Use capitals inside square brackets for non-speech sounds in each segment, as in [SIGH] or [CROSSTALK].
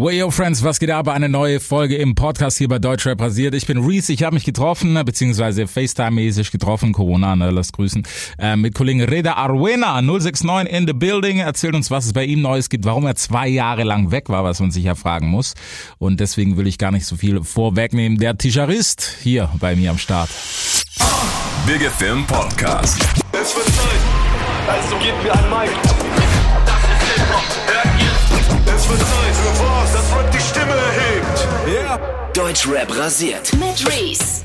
Well, yo, Friends, was geht ab? Eine neue Folge im Podcast hier bei Deutschrap rasiert. Ich bin Reese, ich habe mich getroffen, beziehungsweise FaceTime-mäßig getroffen, Corona, ne, lasst grüßen, äh, mit Kollegen Reda Arwena, 069 in the building, erzählt uns, was es bei ihm Neues gibt, warum er zwei Jahre lang weg war, was man sich ja fragen muss. Und deswegen will ich gar nicht so viel vorwegnehmen. Der Tischarist hier bei mir am Start. Big FM Podcast. Es wird Zeit, also gebt mir ein Mic. Wird Zeit für was, das Rap die Stimme erhebt. Ja. Deutschrap rasiert. Mit Reese.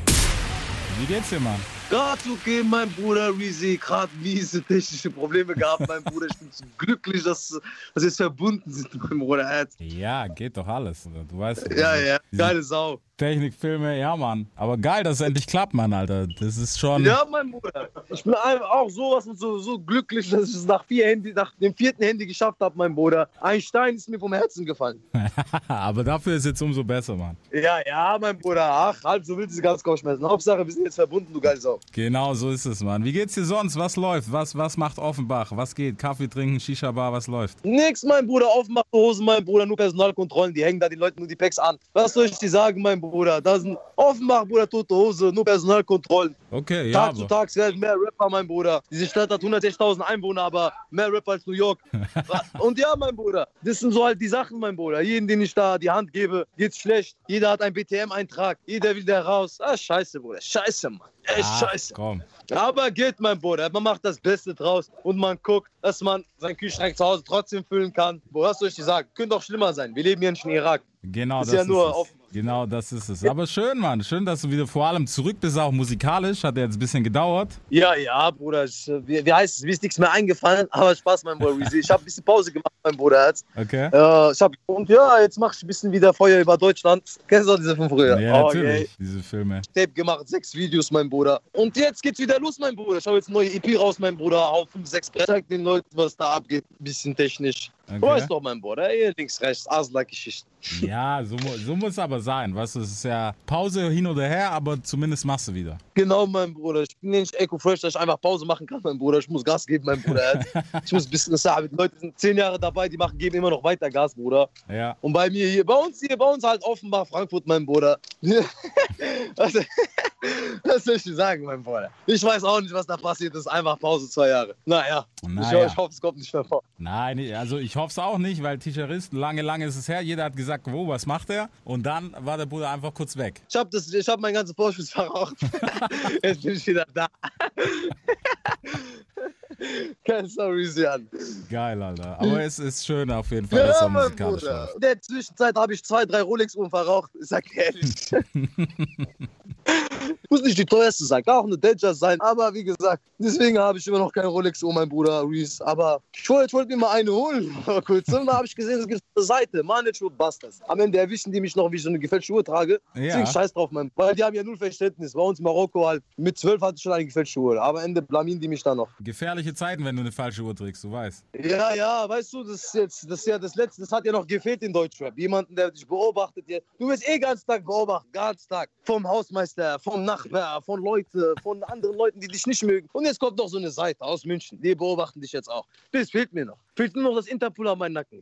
Wie geht's dir, Mann? Grad okay, mein Bruder Reezy, gerade miese technische Probleme gehabt, mein Bruder. Ich bin so glücklich, dass, dass wir jetzt verbunden sind, mein Bruder. Ja, geht doch alles. Du weißt. Ja, ja, geile Sau. Technikfilme, ja, Mann. Aber geil, dass es endlich klappt, Mann, Alter. Das ist schon. Ja, mein Bruder. Ich bin auch sowas und so, so glücklich, dass ich es nach, vier Handy, nach dem vierten Handy geschafft habe, mein Bruder. Ein Stein ist mir vom Herzen gefallen. [LAUGHS] Aber dafür ist jetzt umso besser, Mann. Ja, ja, mein Bruder. Ach, halb so wild ist ganz kaum schmeißen. Hauptsache, wir sind jetzt verbunden, du geile Sau. Genau so ist es, Mann. Wie geht's dir sonst? Was läuft? Was, was macht Offenbach? Was geht? Kaffee trinken, Shisha-Bar, was läuft? Nix, mein Bruder, aufmachen Hosen, mein Bruder, nur Personalkontrollen, die hängen da den Leuten nur die Packs an. Was soll ich dir sagen, mein Bruder? Da sind Offenbach, Bruder, tote Hose, nur Personalkontrollen. Okay, ja, Tag zu. Tag werden mehr Rapper, mein Bruder. Diese Stadt hat 160.000 Einwohner, aber mehr Rapper als New York. [LAUGHS] Und ja, mein Bruder, das sind so halt die Sachen, mein Bruder. Jeden, den ich da die Hand gebe, geht's schlecht. Jeder hat einen BTM-Eintrag. Jeder will da raus. Ah, scheiße, Bruder. Scheiße, Mann. Echt Ah, scheiße. Komm. Aber geht, mein Bruder. Man macht das Beste draus und man guckt, dass man seinen Kühlschrank zu Hause trotzdem füllen kann. Was soll ich dir sagen? Könnte auch schlimmer sein. Wir leben hier nicht in Irak. Genau Ist das ja ist nur es. offen. Genau das ist es. Aber schön, Mann. Schön, dass du wieder vor allem zurück bist, auch musikalisch. Hat ja jetzt ein bisschen gedauert. Ja, ja, Bruder. Ich, äh, wie, wie heißt es? Mir ist nichts mehr eingefallen, [LAUGHS] aber Spaß, mein Bruder. Ich habe ein bisschen Pause gemacht, mein Bruder. Jetzt. Okay? Äh, ich hab, und ja, jetzt mach ich ein bisschen wieder Feuer über Deutschland. Kennst du auch diese von früher? Ja, oh, natürlich. yay. Diese Filme. Tape gemacht, sechs Videos, mein Bruder. Und jetzt geht's wieder los, mein Bruder. Ich habe jetzt eine neue EP raus, mein Bruder. Auf fünf, sechs Bretter. Zeig den Leuten, was da abgeht. Bisschen technisch. Du Okay. weißt doch, mein Bruder. Hier links, rechts. Asla-Geschichten. Ja, so, so muss es aber sein. Weißt du, es ist ja Pause hin oder her, aber zumindest machst du wieder. Genau, mein Bruder. Ich bin nicht Eco Fresh, dass ich einfach Pause machen kann, mein Bruder. Ich muss Gas geben, mein Bruder. ich muss ein bisschen sagen. Die Leute sind zehn Jahre dabei, die machen, geben immer noch weiter Gas, Bruder. Ja. Und bei mir hier, bei uns hier, bei uns halt Offenbach, Frankfurt, mein Bruder. [LAUGHS] was, was soll ich dir sagen, mein Bruder? Ich weiß auch nicht, was da passiert ist. Einfach Pause, zwei Jahre. Naja, Naja. Ich, ich hoffe, es kommt nicht mehr vor. Nein, also ich hoffe es auch nicht, weil T-Shirtist, lange, lange ist es her. Jeder hat gesagt, wo, was macht er? Und dann war der Bruder einfach kurz weg. Ich habe hab meinen ganzen Vorschuss verraucht. [LAUGHS] Jetzt bin ich wieder da. Keine Story, Sian. Geil, Alter. Aber es ist schön auf jeden Fall, dass er musikalisch Bruder. In der Zwischenzeit habe ich zwei, drei Rolex-Uhren verraucht. Ich sag ehrlich. [LAUGHS] Muss nicht die teuerste sein, kann auch eine Danger sein. Aber wie gesagt, deswegen habe ich immer noch keine Rolex-Uhr, mein Bruder Reese. Aber ich wollte ich wollte mir mal eine holen. [LAUGHS] kurzem. Da habe ich gesehen, es gibt eine Seite, Manage Busters. Am Ende erwischen die mich noch, wie ich so eine gefälschte Uhr trage. Ja. Deswegen scheiß drauf, mein. Weil die haben ja null Verständnis. Bei uns in Marokko halt. Mit zwölf hatte ich schon eine gefälschte Uhr. Aber am Ende blamieren die mich da noch. Gefährliche Zeiten, wenn du eine falsche Uhr trägst, du weißt. Ja, ja, weißt du, das ist jetzt, das ist ja das Letzte, das hat ja noch gefehlt in Deutschrap. Jemanden, der dich beobachtet. Du wirst eh ganz Tag beobachtet, ganz Tag. Vom Hausmeister, vom Nachbar, von Leuten, von anderen Leuten, die dich nicht mögen. Und jetzt kommt noch so eine Seite aus München, die beobachten dich jetzt auch. Das fehlt mir noch. Fehlt nur noch das Interpol an meinem Nacken.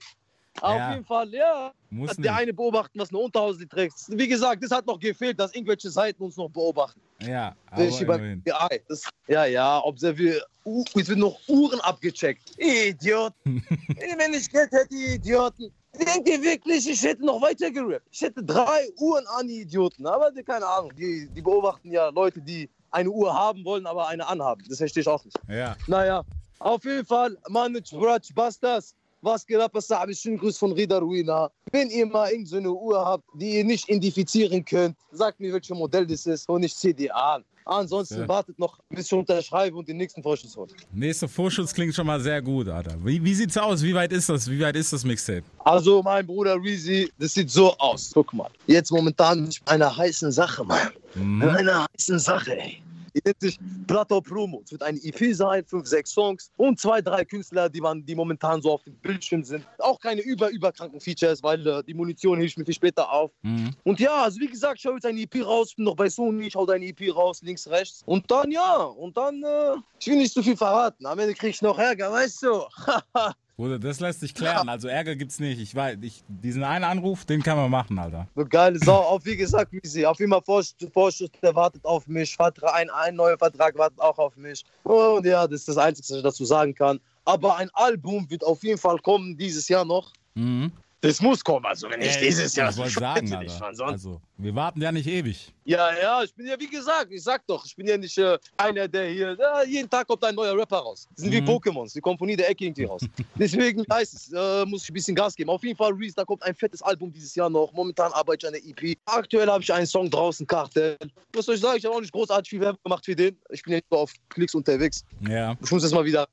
Aber Ja. Auf jeden Fall, ja. Muss Hat nicht. der eine beobachten, was eine Unterhose die trägst. Wie gesagt, das hat noch gefehlt, dass irgendwelche Seiten uns noch beobachten. Ja, aber immerhin. FBI. Das, ja, ja, observier. Uh, es wird noch Uhren abgecheckt. Idioten. [LAUGHS] Wenn ich Geld hätte, Idioten. Denkt ihr wirklich, ich hätte noch weiter gerappt? Ich hätte drei Uhren an, die Idioten. Aber die, keine Ahnung, die, die beobachten ja Leute, die eine Uhr haben wollen, aber eine anhaben. Das verstehe ich auch nicht. Ja. Naja, auf jeden Fall, Manage Bratsch Bastas. Was geht ab, Sahabi? Schönen Gruß von Rida Ruina. Wenn ihr mal irgendeine so Uhr habt, die ihr nicht identifizieren könnt, sagt mir, welches Modell das ist und ich zieh die an. Ansonsten Ja. wartet noch, bis ich unterschreibe und den nächsten Vorschuss hole. Nächster Vorschutz klingt schon mal sehr gut, Alter. Wie, wie sieht's aus? Wie weit ist das? Wie weit ist das Mixtape? Also, mein Bruder Reezy, das sieht so aus. Guck mal. Jetzt momentan bin ich bei einer heißen Sache, Mann. Mhm. Bei einer heißen Sache, ey. Die nennt sich Plateau Promo. Es wird eine EP sein, fünf, sechs Songs und zwei, drei Künstler, die, man, die momentan so auf dem Bildschirm sind. Auch keine über, überkranken Features, weil äh, die Munition hilft mir viel später auf. Mhm. Und ja, also wie gesagt, ich hau jetzt eine EP raus, ich bin noch bei Sony, ich hau deine EP raus, links, rechts. Und dann, ja, und dann, äh, ich will nicht zu viel verraten. Am Ende krieg ich noch Ärger, weißt du? [LAUGHS] Bruder, das lässt sich klären. Also Ärger gibt's nicht. Ich weiß, ich, diesen einen Anruf, den kann man machen, Alter. So geile Sau. Auf, wie gesagt, Easy. Auf jeden Fall Vorschuss, Vorschuss, der wartet auf mich. Ein, ein neuer Vertrag wartet auch auf mich. Und ja, das ist das Einzige, was ich dazu sagen kann. Aber ein Album wird auf jeden Fall kommen dieses Jahr noch. Mhm. Das muss kommen, also wenn nicht dieses Jahr. Ich wollte so sagen, nicht, sonst- Also, wir warten ja nicht ewig. Ja, ja, ich bin ja wie gesagt, ich sag doch, ich bin ja nicht äh, einer, der hier, ja, jeden Tag kommt ein neuer Rapper raus. Das sind wie Mhm. Pokémons, die kommen von jeder Ecke irgendwie raus. [LAUGHS] Deswegen heißt es, äh, muss ich ein bisschen Gas geben. Auf jeden Fall, Reese, da kommt ein fettes Album dieses Jahr noch. Momentan arbeite ich an der EP. Aktuell habe ich einen Song draußen, Kartell. Was soll ich sagen, ich habe auch nicht großartig viel Werbung gemacht für den. Ich bin ja nur auf Klicks unterwegs. Ja. Ich muss jetzt mal wieder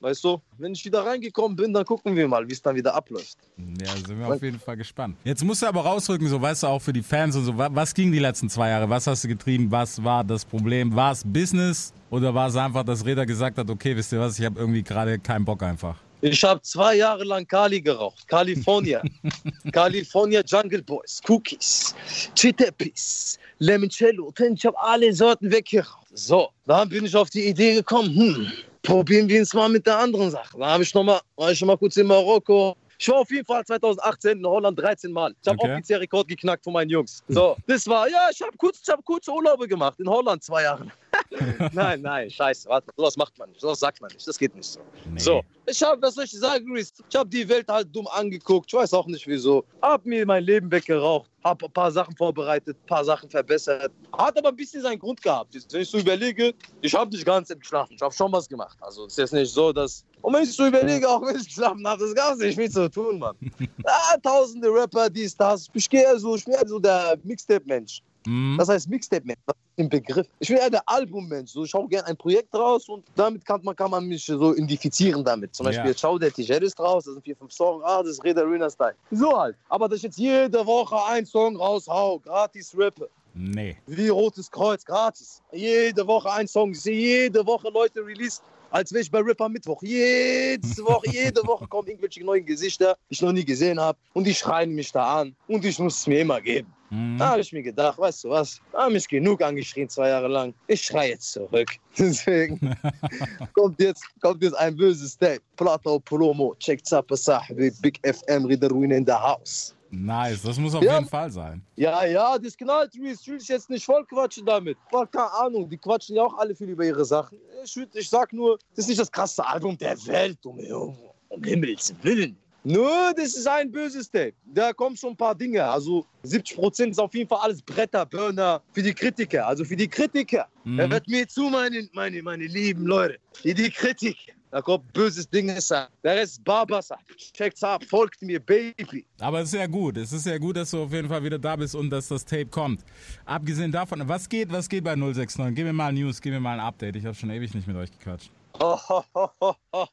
weißt du. Wenn ich wieder reingekommen bin, dann gucken wir mal, wie es dann wieder abläuft. Ja, sind wir auf jeden Fall gespannt. Jetzt musst du aber rausrücken, so weißt du, auch für die Fans und so. wa- Was ging die letzten zwei Jahre? Was hast du getrieben? Was war das Problem? War es Business oder war es einfach, dass Reda gesagt hat, okay, wisst ihr was, ich habe irgendwie gerade keinen Bock einfach? Ich habe zwei Jahre lang Kali geraucht. California. [LAUGHS] California Jungle Boys. Cookies. Chitapis. Limoncello. Ich habe alle Sorten weggeraucht. So, dann bin ich auf die Idee gekommen, hm, probieren wir es mal mit der anderen Sache. Da habe ich noch mal, war ich schon mal kurz in Marokko. Ich war auf jeden Fall 2018 in Holland 13 Mal. Ich habe Okay. offiziell Rekord geknackt von meinen Jungs. So, das war, ja, ich habe kurz, ich hab kurze Urlaube gemacht in Holland zwei Jahre. [LAUGHS] nein, nein, scheiße, warte, sowas macht man nicht, sowas sagt man nicht, das geht nicht so. Nee. So, ich habe, was soll ich sagen, Reese? Ich habe die Welt halt dumm angeguckt. Ich weiß auch nicht wieso. Hab mir mein Leben weggeraucht. Hab ein paar Sachen vorbereitet, ein paar Sachen verbessert. Hat aber ein bisschen seinen Grund gehabt. Wenn ich so überlege, ich habe nicht ganz geschlafen. Ich habe schon was gemacht. Also es ist jetzt nicht so, dass. Und wenn ich so überlege, auch wenn ich geschlafen habe, das gab es nicht viel zu tun, Mann. [LAUGHS] ah, tausende Rapper, dies, das. Ich gehe so, ich bin so der Mixtape-Mensch. Mhm. Das heißt Mixtape-Mensch, das ist ein Begriff. Ich bin eher der Album-Mensch. So, ich hau gerne ein Projekt raus und damit kann man, kann man mich so identifizieren damit. Zum Beispiel, Ja. jetzt schau, der T-Shirt ist raus, da sind vier, fünf Songs, ah, das ist Red Arena-Style. So halt. Aber dass ich jetzt jede Woche einen Song raushau, gratis rappe, Nee. wie Rotes Kreuz, gratis. Jede Woche ein Song, ich sehe jede Woche Leute release. Als wäre ich bei Rapper Mittwoch. Jede Woche, [LAUGHS] jede Woche kommen irgendwelche neuen Gesichter, die ich noch nie gesehen habe. Und die schreien mich da an. Und ich muss es mir immer geben. Mhm. Da habe ich mir gedacht, weißt du was, da habe mich genug angeschrien zwei Jahre lang. Ich schreie jetzt zurück. [LAUGHS] Deswegen [LAUGHS] kommt jetzt, kommt jetzt ein böses Tape. Plato Promo, check Zappa Sahbi, Big FM, Rieder Ruine in the house. Nice, das muss auf Ja. jeden Fall sein. Ja, ja, das knallt, Reese. Ich will dich jetzt nicht voll quatschen damit. Voll keine Ahnung, die quatschen ja auch alle viel über ihre Sachen. Ich, ich sag nur, das ist nicht das krasseste Album der Welt, um, um, um Himmels Willen. Nur, das ist ein böses Tape. Da kommen schon ein paar Dinge. Also 70% ist auf jeden Fall alles Bretter, Burner für die Kritiker. Also für die Kritiker. Mhm. Hört mir zu, meine, meine, meine lieben Leute. Für die Kritiker. Da kommt böses Ding. Der Rest ist Barbasa. Checkt's ab, folgt mir, Baby. Aber es ist ja gut. Es ist ja gut, dass du auf jeden Fall wieder da bist und dass das Tape kommt. Abgesehen davon, was geht, was geht bei 069? Gib mir mal News, gib mir mal ein Update. Ich habe schon ewig nicht mit euch gequatscht. Oh, ho,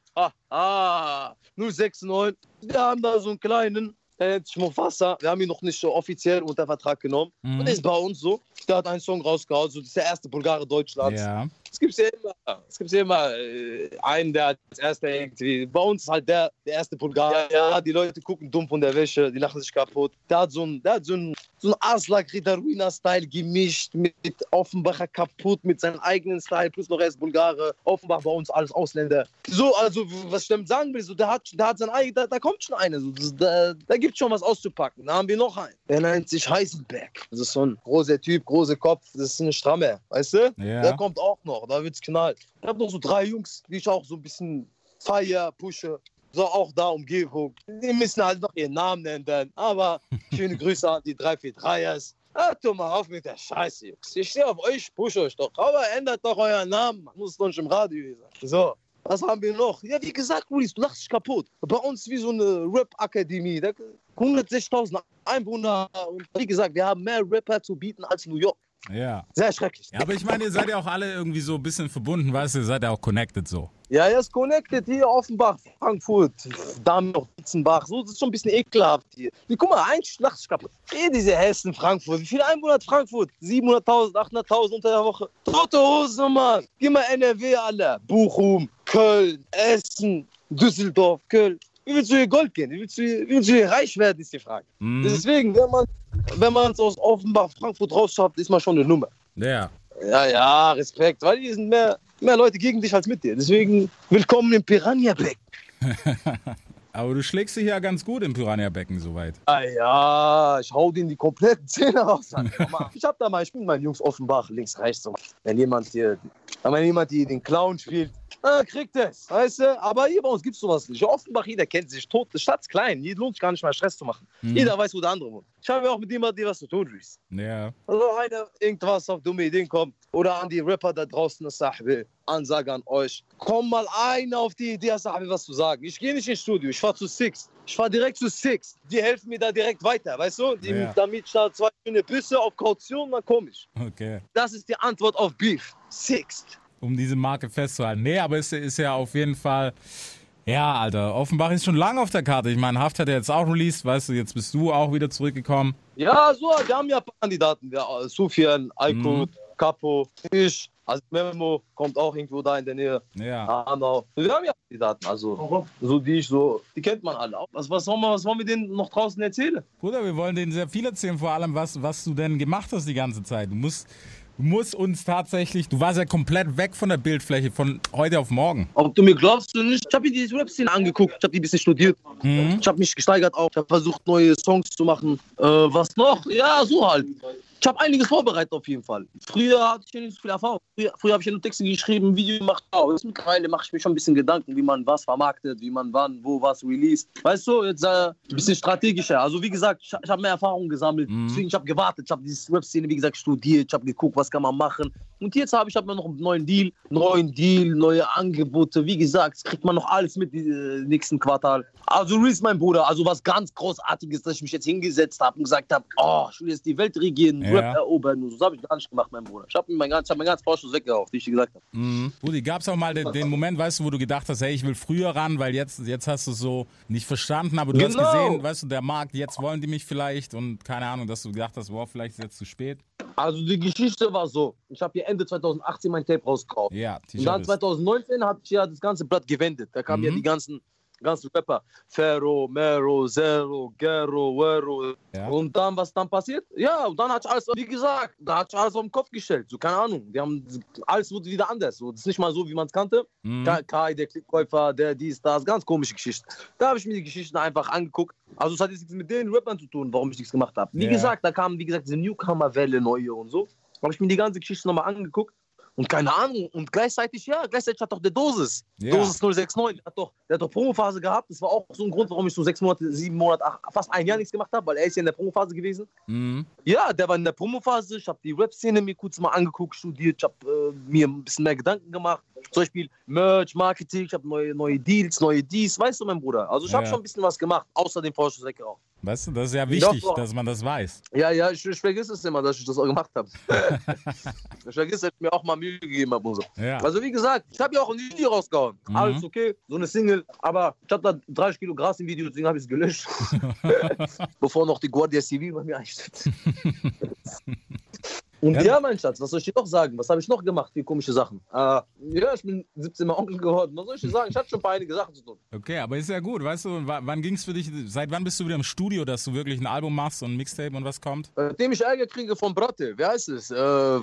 ah. 069. Wir haben da so einen kleinen, sich Mufasa. Wir haben ihn noch nicht so offiziell unter Vertrag genommen. Mhm. Und ist bei uns so. Der hat einen Song rausgehauen. So, das ist der erste Bulgare Deutschlands. Ja. Es gibt ja immer, es gibt ja immer äh, einen, der als erster irgendwie. Bei uns ist halt der, der erste Bulgare. Ja, die Leute gucken dumm von der Wäsche, die lachen sich kaputt. Der hat so ein, der hat so ein, so ein Aslak Ridaruina-Style gemischt mit Offenbacher kaputt, mit seinem eigenen Style, plus noch er ist Bulgare. Offenbach bei uns alles Ausländer. So, also, was ich damit sagen will, so, der hat, der hat sein da, da kommt schon einer. So, da, da gibt schon was auszupacken. Da haben wir noch einen. Der nennt sich Heisenberg. Das ist so ein großer Typ, großer Kopf. Das ist eine Stramme, weißt du? Ja. Der kommt auch noch, da wird's knallt. Ich habe noch so drei Jungs, die ich auch so ein bisschen feier, pushe. So auch da Umgebung. Die müssen halt noch ihren Namen nennen. Aber schöne [LAUGHS] Grüße an die 343ers. Hört doch mal auf mit der Scheiße, Jungs. Ich stehe auf euch, pushe euch doch. Aber ändert doch euren Namen. Man muss doch nicht im Radio sein. So. Was haben wir noch? Ja, wie gesagt, Luis, du lachst dich kaputt. Bei uns wie so eine Rap-Akademie. Da 160.000 Einwohner. Und wie gesagt, wir haben mehr Rapper zu bieten als New York. Ja. Sehr schrecklich. Ja, aber ich meine, ihr seid ja auch alle irgendwie so ein bisschen verbunden, weißt du, ihr seid ja auch connected so. Ja, er ist connected hier, Offenbach, Frankfurt, Damen noch Ditzenbach. So, das ist schon ein bisschen ekelhaft hier. Wie, guck mal, ein Schlacht ist kaputt. Eh, diese Hessen, Frankfurt. Wie viele Einwohner hat Frankfurt? 700.000, 800.000 unter der Woche. Tote Hosen, Mann. Geh mal NRW, alle. Bochum, Köln, Essen, Düsseldorf, Köln. Wie willst du hier Gold gehen? Wie willst du hier, wie willst du hier reich werden, ist die Frage. Mhm. Deswegen, wenn man wenn man es aus Offenbach, Frankfurt rausschafft, ist man schon eine Nummer. Ja. Ja, ja, Respekt, weil hier sind mehr, mehr Leute gegen dich als mit dir. Deswegen willkommen im Piranha Beck. [LAUGHS] Aber du schlägst dich ja ganz gut im Piranha-Becken soweit. Ah ja, ich hau denen die kompletten Zähne raus. Ich hab da mal, ich bin meinen Jungs Offenbach, links, rechts. Wenn jemand hier, wenn jemand hier den Clown spielt, ah, kriegt es, weißt du? Aber hier bei uns gibt's sowas nicht. Offenbach, jeder kennt sich tot. Die Stadt ist klein, hier lohnt sich gar nicht mal Stress zu machen. Jeder weiß, wo der andere wohnt. Ich habe ja auch mit jemandem was zu tun, Reese. Ja. Also einer irgendwas auf dumme Ideen kommt oder an die Rapper da draußen, Sahbe, Ansage an euch. Komm mal einer auf die Idee, Sahbe, was zu sagen. Ich gehe nicht ins Studio, ich fahr zu Six. Ich fahr direkt zu Six. Die helfen mir da direkt weiter, weißt du? Die, Ja. Damit da zwei schöne Büsse auf Kaution, dann komm ich. Okay. Das ist die Antwort auf Beef. Six. Um diese Marke festzuhalten. Nee, aber es ist ja auf jeden Fall. Ja, Alter, Offenbach ist schon lange auf der Karte. Ich meine, Haft hat ja jetzt auch released, weißt du, jetzt bist du auch wieder zurückgekommen. Ja, so, wir haben ja ein paar Kandidaten. Äh, Sufian, Aykut, Capo, ich, also Memo kommt auch irgendwo da in der Nähe. Ja. Hanau. Wir haben ja Kandidaten, also so die ich so, die kennt man alle. Was, was, wollen wir, was wollen wir denen noch draußen erzählen? Bruder, wir wollen denen sehr viel erzählen, vor allem, was, was du denn gemacht hast die ganze Zeit. Du musst, du musst uns tatsächlich, du warst ja komplett weg von der Bildfläche von heute auf morgen. Ob du mir glaubst oder nicht, ich habe mir die Rap-Szene angeguckt, ich habe die ein bisschen studiert. Ich habe mich gesteigert auch, ich habe versucht, neue Songs zu machen. Äh, was noch? Ja, so halt. Ich habe einiges vorbereitet auf jeden Fall. Früher hatte ich ja nicht so viel Erfahrung. Früher, früher habe ich ja nur Texte geschrieben, Video gemacht. Aber jetzt mittlerweile mache ich mir schon ein bisschen Gedanken, wie man was vermarktet, wie man wann, wo was released. Weißt du, jetzt äh, ein bisschen strategischer. Also wie gesagt, ich, ich habe mehr Erfahrung gesammelt. Deswegen, ich habe gewartet. Ich habe diese Rap-Szene, wie gesagt, studiert. Ich habe geguckt, was kann man machen. Und jetzt habe ich hab mir noch einen neuen Deal, neuen Deal, neue Angebote. Wie gesagt, kriegt man noch alles mit äh, nächsten Quartal. Also Reese, mein Bruder, also was ganz Großartiges, dass ich mich jetzt hingesetzt habe und gesagt habe, oh, ich will jetzt die Welt regieren, Ja. Rap erobern. Und so habe ich gar nicht gemacht, mein Bruder. Ich habe mir mein, ganz- ich hab mein ganzes Vorschuss weggeraucht, wie ich dir gesagt habe. Mhm. Rudi, gab es auch mal den, den Moment, weißt du, wo du gedacht hast, hey, ich will früher ran, weil jetzt, jetzt hast du es so nicht verstanden, aber du Genau. hast gesehen, weißt du, der Markt, jetzt wollen die mich vielleicht und keine Ahnung, dass du gedacht hast, wow, vielleicht ist jetzt zu spät. Also die Geschichte war so, ich habe hier Ende 2018 mein Tape rausgekauft. Ja, Und dann T-Shirt. 2019 hat sich ja das ganze Blatt gewendet. Da kamen ja Mhm. die ganzen, ganzen Rapper. Ferro, Mero, Zero, Gero, Wero. Ja. Und dann, was dann passiert? Ja, und dann hat alles, wie gesagt, da hat alles auf den Kopf gestellt. So, keine Ahnung. Wir haben, alles wurde wieder anders. So, das ist nicht mal so, wie man es kannte. Mhm. Kai- der Klickkäufer, der dies, das, ganz komische Geschichten. Da habe ich mir die Geschichten einfach angeguckt. Also es hat jetzt nichts mit den Rappern zu tun, warum ich nichts gemacht habe. Wie Ja. gesagt, da kam, wie gesagt, diese Newcomer-Welle neue und so. Habe ich mir die ganze Geschichte nochmal angeguckt. Und keine Ahnung, und gleichzeitig, ja, gleichzeitig hat doch der Dosis, Ja. Dosis 069, der hat doch, der hat doch Promophase gehabt. Das war auch so ein Grund, warum ich so sechs Monate, sieben Monate, ach, fast ein Jahr nichts gemacht habe, weil er ist ja in der Promophase gewesen. Mhm. Ja, der war in der Promophase. Ich habe die Rap-Szene mir kurz mal angeguckt, studiert. Ich habe äh, mir ein bisschen mehr Gedanken gemacht. Zum Beispiel Merch, Marketing. Ich habe neue, neue Deals, neue Dies. Weißt du, mein Bruder? Also ich habe Ja. schon ein bisschen was gemacht, außer dem Vorschuss weggeraucht. Weißt du, das ist ja wichtig, Doch, dass man das weiß. Ja, ja, ich, ich vergesse es immer, dass ich das auch gemacht habe. [LAUGHS] ich vergesse, dass ich mir auch mal Mühe gegeben habe und so. Ja. Also wie gesagt, ich habe ja auch ein Video rausgehauen. Mhm. Alles okay, so eine Single. Aber ich habe da 30 Kilo Gras im Video, deswegen habe ich es gelöscht. [LAUGHS] Bevor noch die Guardia Civil bei mir einsteht. [LAUGHS] Und Ja. ja. mein Schatz, was soll ich dir noch sagen? Was habe ich noch gemacht für komische Sachen? Äh, ja, ich bin 17 Mal Onkel geworden. Was soll ich dir sagen? Ich hatte schon ein paar einige Sachen zu tun. Okay, aber ist ja gut, weißt du, wa- wann ging es für dich, seit wann bist du wieder im Studio, dass du wirklich ein Album machst und ein Mixtape und was kommt? Nachdem ich Ärger kriege von Bratte, wer heißt es? Äh, Ja.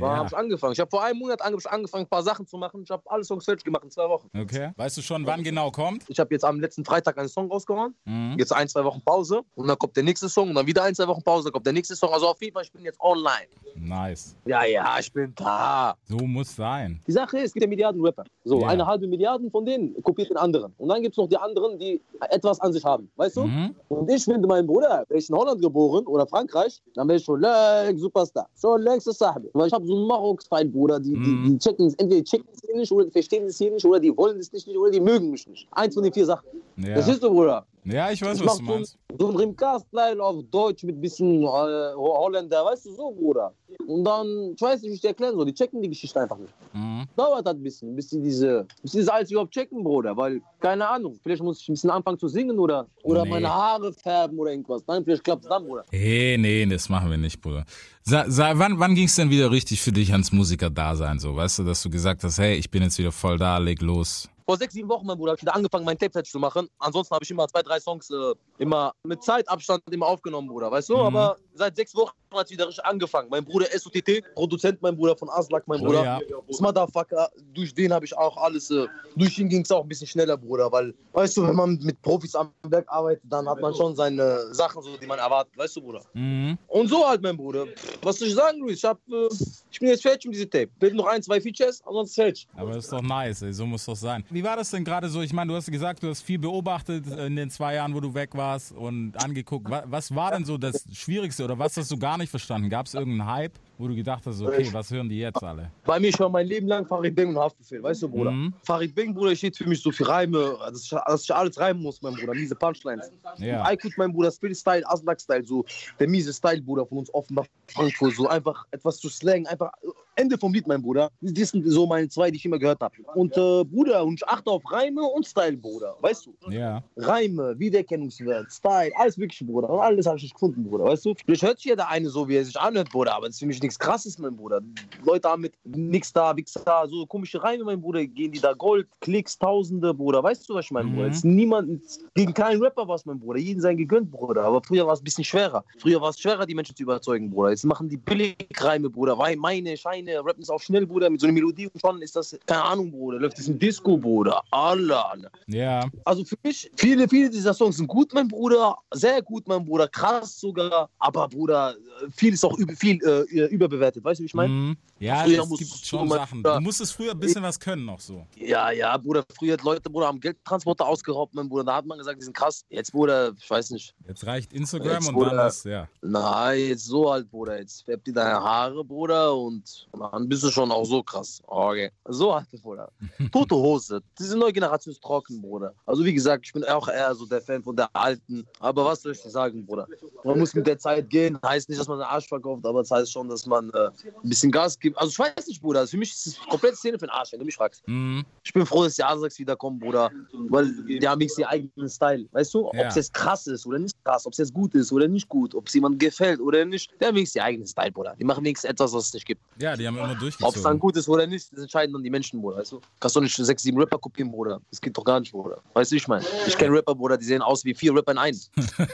habe ich angefangen? Ich habe vor einem Monat ange angefangen, ein paar Sachen zu machen. Ich habe alle Songs fertig gemacht in zwei Wochen. Okay. Weißt du schon, wann genau kommt? Ich habe jetzt am letzten Freitag einen Song rausgehauen. Mhm. Jetzt ein, zwei Wochen Pause. Und dann kommt der nächste Song. Und dann wieder ein, zwei Wochen Pause. Dann kommt der nächste Song. Also auf jeden Fall, ich bin jetzt online. Nice. Ja, ja, ich bin da. So muss sein. Die Sache ist, es gibt ja Milliarden Rapper. So, Ja. eine halbe Milliarden von denen kopiert den anderen. Und dann gibt es noch die anderen, die etwas an sich haben. Weißt du? Mhm. Und ich finde, mein Bruder, wäre ich in Holland geboren oder Frankreich, dann wäre ich schon längst Superstar. Schon längst Sache. Weil ich habe so einen Maroks-Feind, Bruder. Die, Mhm. die, die checken es, entweder checken es hier nicht oder die verstehen es hier nicht oder die wollen es nicht oder die mögen mich nicht. Eins von den vier Sachen. Das Ja. ist so, Bruder. Ja, ich weiß, Ich was du meinst. so ein Rimcast-Style auf Deutsch mit bisschen äh, Holländer, weißt du, so, Bruder. Und dann, ich weiß nicht, wie ich dir erklären soll, die checken die Geschichte einfach nicht. Mhm. Dauert halt ein bisschen, bis sie diese, bis sie das alles überhaupt checken, Bruder, weil, keine Ahnung, vielleicht muss ich ein bisschen anfangen zu singen oder, oder Nee. meine Haare färben oder irgendwas. Dann, vielleicht klappt es dann, Bruder. Hey, nee, das machen wir nicht, Bruder. Sa, sa, wann wann ging es denn wieder richtig für dich ans Musiker-Dasein? So, weißt du, dass du gesagt hast, hey, ich bin jetzt wieder voll da, leg los. Vor sechs, sieben Wochen, mein Bruder, habe ich wieder angefangen, mein Tape fertig zu machen. Ansonsten habe ich immer zwei, drei Songs äh, immer mit Zeitabstand immer aufgenommen, Bruder, weißt du? Mhm. Aber seit sechs Wochen hat wieder richtig angefangen. Mein Bruder SOTT, Produzent, mein Bruder von Aslak, mein Bruder. ja. Das Motherfucker, durch den habe ich auch alles, äh, durch ihn ging es auch ein bisschen schneller, Bruder, weil, weißt du, wenn man mit Profis am Werk arbeitet, dann hat man schon seine Sachen, so, die man erwartet, weißt du, Bruder. Mhm. Und so halt, mein Bruder. Was soll ich sagen, Luis? Ich, hab, äh, ich bin jetzt fertig mit diesem Tape. Fehlt noch ein, zwei Features, ansonsten fertig. Aber das ist doch nice, ey. so muss doch sein. Wie war das denn gerade so? Ich meine, du hast gesagt, du hast viel beobachtet in den zwei Jahren, wo du weg warst und angeguckt. Was war denn so das Schwierigste oder was hast du gar nicht verstanden? Gab es irgendeinen Hype, wo du gedacht hast, okay, was hören die jetzt alle? Bei mir schon mein Leben lang Farid Bang und Haftbefehl, weißt du, Bruder? Mhm. Farid Bang, Bruder, steht für mich so für Reime, dass ich, dass ich alles reimen muss, mein Bruder, miese Punchlines. Ja. Aykut, mein Bruder, Spill-Style, Aslak-Style, so der miese Style, Bruder, von uns Offenbach, Frankfurt, so einfach etwas zu slangen, einfach äh, Ende vom Lied, mein Bruder. Das sind so meine zwei, die ich immer gehört habe. Und äh, Bruder, und ich achte auf Reime und Style, Bruder, weißt du? Ja. Reime, Wiedererkennungswert, Style, alles wirklich, Bruder. Und alles habe ich gefunden, Bruder, weißt du? Vielleicht hört sich jeder eine so, wie er sich anhört, Bruder, aber das ist für mich nichts krasses, mein Bruder. Leute haben mit nix da, Wichser, so komische Reime, mein Bruder, gehen die da Gold, Klicks, Tausende, Bruder. Weißt du, was ich meine, Mhm. Bruder? Jetzt niemand, gegen keinen Rapper was, mein Bruder. Jeden sein gegönnt, Bruder. Aber früher war es ein bisschen schwerer. Früher war es schwerer, die Menschen zu überzeugen, Bruder. Jetzt machen die Billigreime, Bruder. Weil meine Scheine rappen es auch schnell, Bruder. Mit so einer Melodie und schon ist das, keine Ahnung, Bruder. Läuft es im Disco, Bruder. Allah, Allah. Ja. Also für mich, viele, viele dieser Songs sind gut, mein Bruder. Sehr gut, mein Bruder. Krass sogar. Aber, Bruder, viel ist auch über, viel äh, überbewertet. Weißt du, wie ich meine? Mhm. Ja, Früher es gibt schon mal- Sachen. Du musstest früher ein bisschen was können noch so. Ja, ja, Bruder. Früher hat Leute, Bruder, haben Geldtransporter ausgeraubt, mein Bruder. Da hat man gesagt, die sind krass. Jetzt, Bruder, ich weiß nicht. Jetzt reicht Instagram Jetzt, und dann Bruder. ist, ja. Nein, jetzt so halt, Bruder. Jetzt färbt ihr deine Haare, Bruder, und dann bist du schon auch so krass. Okay. So halt, Bruder. [LAUGHS] Tote Hose. Diese neue Generation ist trocken, Bruder. Also wie gesagt, ich bin auch eher so der Fan von der alten. Aber was soll ich dir sagen, Bruder? Man muss mit der Zeit gehen. Heißt nicht, dass man den Arsch verkauft, aber es heißt schon, dass man äh, ein bisschen Gas gibt. Also ich weiß nicht, Bruder. Für mich ist es komplett Szene für den Arsch, wenn du mich fragst. Mhm. Ich bin froh, dass die Asax wiederkommen, Bruder. Weil die haben wenigstens ihren eigenen Style. Weißt du? Ob es jetzt krass ist oder nicht krass, ob es jetzt gut ist oder nicht gut, ob es jemandem gefällt oder nicht. Die haben wenigstens ihren eigenen Style, Bruder. Die machen wenigstens etwas, was es nicht gibt. Ja, die haben immer Ob es dann durchgezogen. gut ist oder nicht, das entscheiden dann die Menschen, Bruder. Weißt du? Kannst du nicht sechs, sieben Rapper kopieren, Bruder. Das geht doch gar nicht, Bruder. Weißt du, ich meine? Ich kenne Rapper, Bruder, die sehen aus wie vier Rapper in einem. [LAUGHS]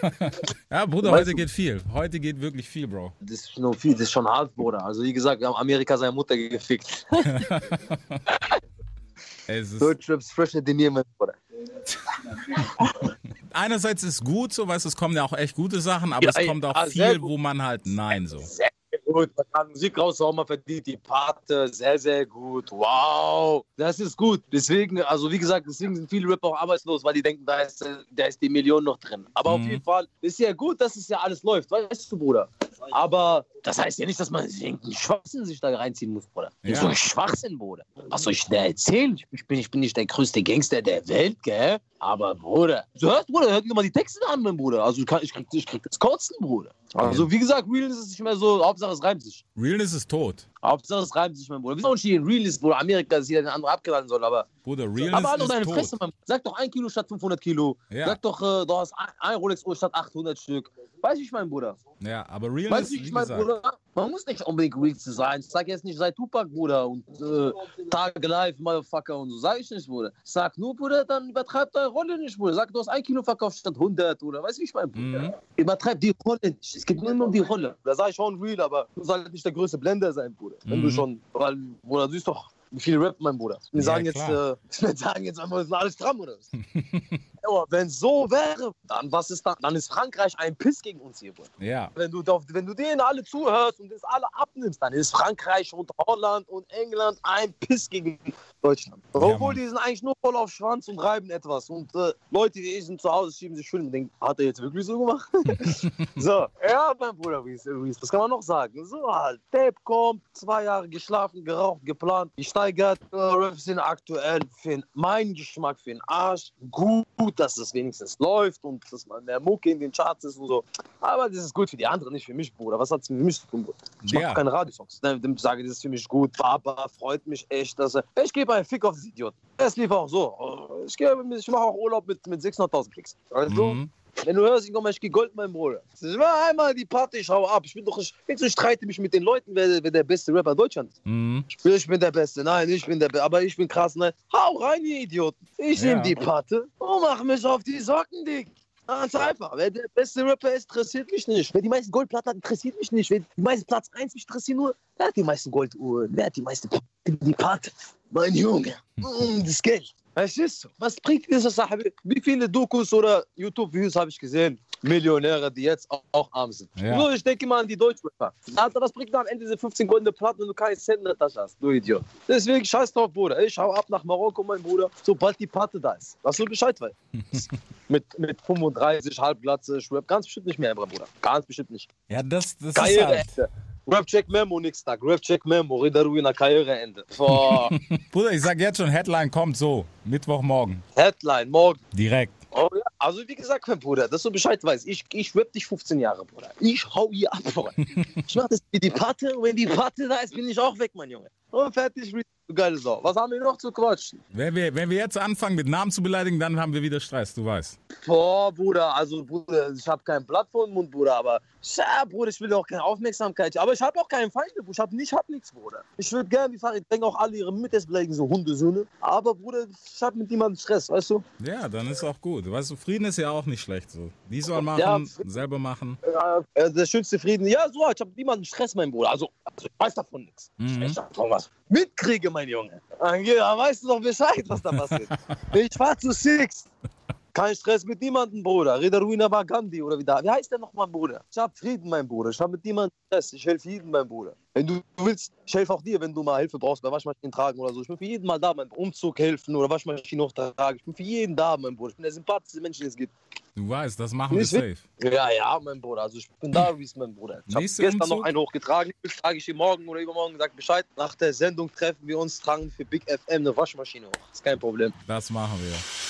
Ja, Bruder, Weißt heute du- geht viel. Heute geht wirklich viel, Bro. Das ist viel, das ist schon hart, Bruder. Also wie gesagt, wir haben Amerika seine Mutter gefickt. Fresher denn jemand, Bruder. einerseits ist gut so, weißt du, es kommen ja auch echt gute Sachen, aber Ja, es kommt auch ah, sehr viel, wo man halt nein so. Sehr gut, man kann Musik raushauen, man verdient die Pate, sehr, sehr gut. Wow, das ist gut. Deswegen, also wie gesagt, deswegen sind viele Rapper auch arbeitslos, weil die denken, da ist, da ist die Million noch drin. Aber Mhm. auf jeden Fall ist ja gut, dass es ja alles läuft, weißt du, Bruder. Aber das heißt ja nicht, dass man irgendeinen Schwachsinn sich da reinziehen muss, Bruder. Ja. So ein Schwachsinn, Bruder. Was soll ich dir erzählen? Ich bin, ich bin nicht der größte Gangster der Welt, gell? Aber, Bruder, du hörst, Bruder, hört dir mal die Texte an, mein Bruder. Also, ich, kann, ich, krieg, ich krieg das Kotzen, Bruder. Also, wie gesagt, Real ist nicht mehr so, Hauptsache es reimt sich. Realness ist tot. Hauptsache es reimt sich, mein Bruder. Wir sind auch nicht hier in Real ist, Bruder. Amerika ist hier eine andere abgeladen soll, aber. Bruder, Aber Realness halt doch ist deine tot. Fresse, Mann. Sag doch ein Kilo statt 500 Kilo. Ja. Sag doch, äh, du hast ein, ein Rolex-Uhr statt 800 Stück. Wie ich mein Bruder? Ja, aber Realness, Weißt du, ich mein gesagt. Bruder? Man muss nicht unbedingt real sein. Ich sag jetzt nicht, sei Tupac, Bruder, und äh, Tage live, Motherfucker und so. Sag ich nicht, Bruder. Sag nur, Bruder, dann übertreib deine Rolle nicht, Bruder. Sag, du hast ein Kilo verkauft statt 100, oder? Weißt du, wie ich mein Bruder? Mhm. Übertreib die Rolle nicht. Es geht nur um die Rolle. Da sag ich schon real, aber du sollst halt nicht der größte Blender sein, Bruder. Wenn Mhm. du schon, weil, Bruder, du siehst doch, wie viele rappen, mein Bruder. Wir Ja, sagen jetzt, äh, [LAUGHS] wir sagen jetzt einfach, wir sind alles stramm, oder? was? [LAUGHS] Aber wenn so wäre, dann was ist dann? Dann ist Frankreich ein Piss gegen uns hier. Ja, Wenn du, wenn du denen alle zuhörst und das alle abnimmst, dann ist Frankreich und Holland und England ein Piss gegen Deutschland. Obwohl Mann. die sind eigentlich nur voll auf Schwanz und reiben etwas. Und äh, Leute, die sind zu Hause, schieben sich Schulden und denken, hat er jetzt wirklich so gemacht? [LAUGHS] so, ja, mein Bruder Ries, Ries, was kann man noch sagen? So halt, Tape kommt, zwei Jahre geschlafen, geraucht, geplant, gesteigert, äh, Raps sind aktuell für meinen Geschmack für den Arsch. Gut, dass es wenigstens läuft und dass man mehr Mucke in den Charts ist und so. Aber das ist gut für die anderen, nicht für mich, Bruder. Was hat es mit mich zu tun, Bruder? Ich mache Ja. keine Radiosongs. Dem sage ich, das ist für mich gut. Papa freut mich echt, dass er. Ich gebe einen Fick auf das Idiot. Es lief auch so. Ich, gebe- ich mache auch Urlaub mit, mit 600.000 Klicks. Also, Mhm. Wenn du hörst, ich komm, ich geh Gold, mein Bruder. Das war einmal die Party, ich hau ab. Ich bin doch, ich, ich streite mich mit den Leuten, wer, wer der beste Rapper Deutschlands ist. Mhm. Ich bin, ich bin der Beste. Nein, ich bin der Beste. Aber ich bin krass. Nein. Hau rein, ihr Idioten. Ich Ja. nehm die Patte und mach mich auf die Socken, Dick. Ganz einfach. Wer der beste Rapper ist, interessiert mich nicht. Wer die meisten Goldplatten hat, interessiert mich nicht. Wer die meisten Platz 1 mich interessiert nur, wer hat die meisten Golduhren? Wer hat die meisten P- die Patte? Mein Junge. Mm, das Geld. Es ist so. Was bringt diese Sache? Wie viele Dokus oder YouTube-Views habe ich gesehen? Millionäre, die jetzt auch, arm sind. Ja. So, ich denke mal an die Deutschrapper. Alter, was bringt da am Ende diese 15 goldene Platten, wenn du keinen Cent in der Tasche hast? Du Idiot. Deswegen scheiß drauf, Bruder. Ich hau ab nach Marokko, mein Bruder, sobald die Patte da ist. Dass du Bescheid weißt. [LAUGHS] mit, mit 35, Halbglatze, ich rap ganz bestimmt nicht mehr, Bruder. Ganz bestimmt nicht. Ja, das, das ist Karriereende. halt. Rap-Check Memo nächsten Tag. Rap-Check Memo. Reda Ruina Karriereende. [LAUGHS] Bruder, ich sag jetzt schon, Headline kommt so. Mittwochmorgen. Headline, morgen. Direkt. Oh, ja. Also wie gesagt, mein Bruder, dass du Bescheid weißt, ich, ich rap dich 15 Jahre, Bruder. Ich hau hier ab, Bruder. Ich mach das wie die Patte wenn die Patte da ist, bin ich auch weg, mein Junge. Und fertig, geile Sau. Was haben wir noch zu quatschen? Wenn wir, wenn wir jetzt anfangen mit Namen zu beleidigen, dann haben wir wieder Stress, du weißt. Boah, Bruder, also Bruder, ich habe kein Blatt vor dem Mund, Bruder, aber ja, Bruder, ich will auch keine Aufmerksamkeit. Aber ich habe auch keinen Feind, Bruder. Ich habe nicht, hab nichts, Bruder. Ich würde gerne, wie Farid, denke auch alle ihre Mittes beleidigen, so Hundesöhne. Aber Bruder, ich habe mit niemandem Stress, weißt du? Ja, dann ist auch gut. Weißt du, Frieden ist ja auch nicht schlecht so. Die sollen machen, Ja. selber machen. Äh, der schönste Frieden. Ja, so, ich habe niemanden Stress, mein Bruder. Also, also ich weiß davon nichts. Mhm. Ich davon was mitkriege, mein Junge. Ja, weißt du doch Bescheid, was da passiert. [LAUGHS] ich fahr zu Six. Kein Stress mit niemandem, Bruder. Reda Ruina war Gandhi oder wie da. Wie heißt der nochmal, Bruder? Ich hab Frieden, mein Bruder. Ich hab mit niemandem Stress. Ich helfe jedem, mein Bruder. Wenn du willst, ich helfe auch dir, wenn du mal Hilfe brauchst bei Waschmaschinen tragen oder so. Ich bin für jeden mal da, mein Umzug helfen oder Waschmaschine hochtragen. Ich bin für jeden da, mein Bruder. Ich bin der sympathischste Mensch, den es gibt. Du weißt, das machen wir safe. Ja, ja, mein Bruder. Also ich bin da, wie es mein Bruder. Ich habe gestern Umzug? noch einen hochgetragen. Ich trage ich ihn morgen oder übermorgen. Sag Bescheid. Nach der Sendung treffen wir uns, tragen für Big FM eine Waschmaschine hoch. Ist kein Problem. Das machen wir.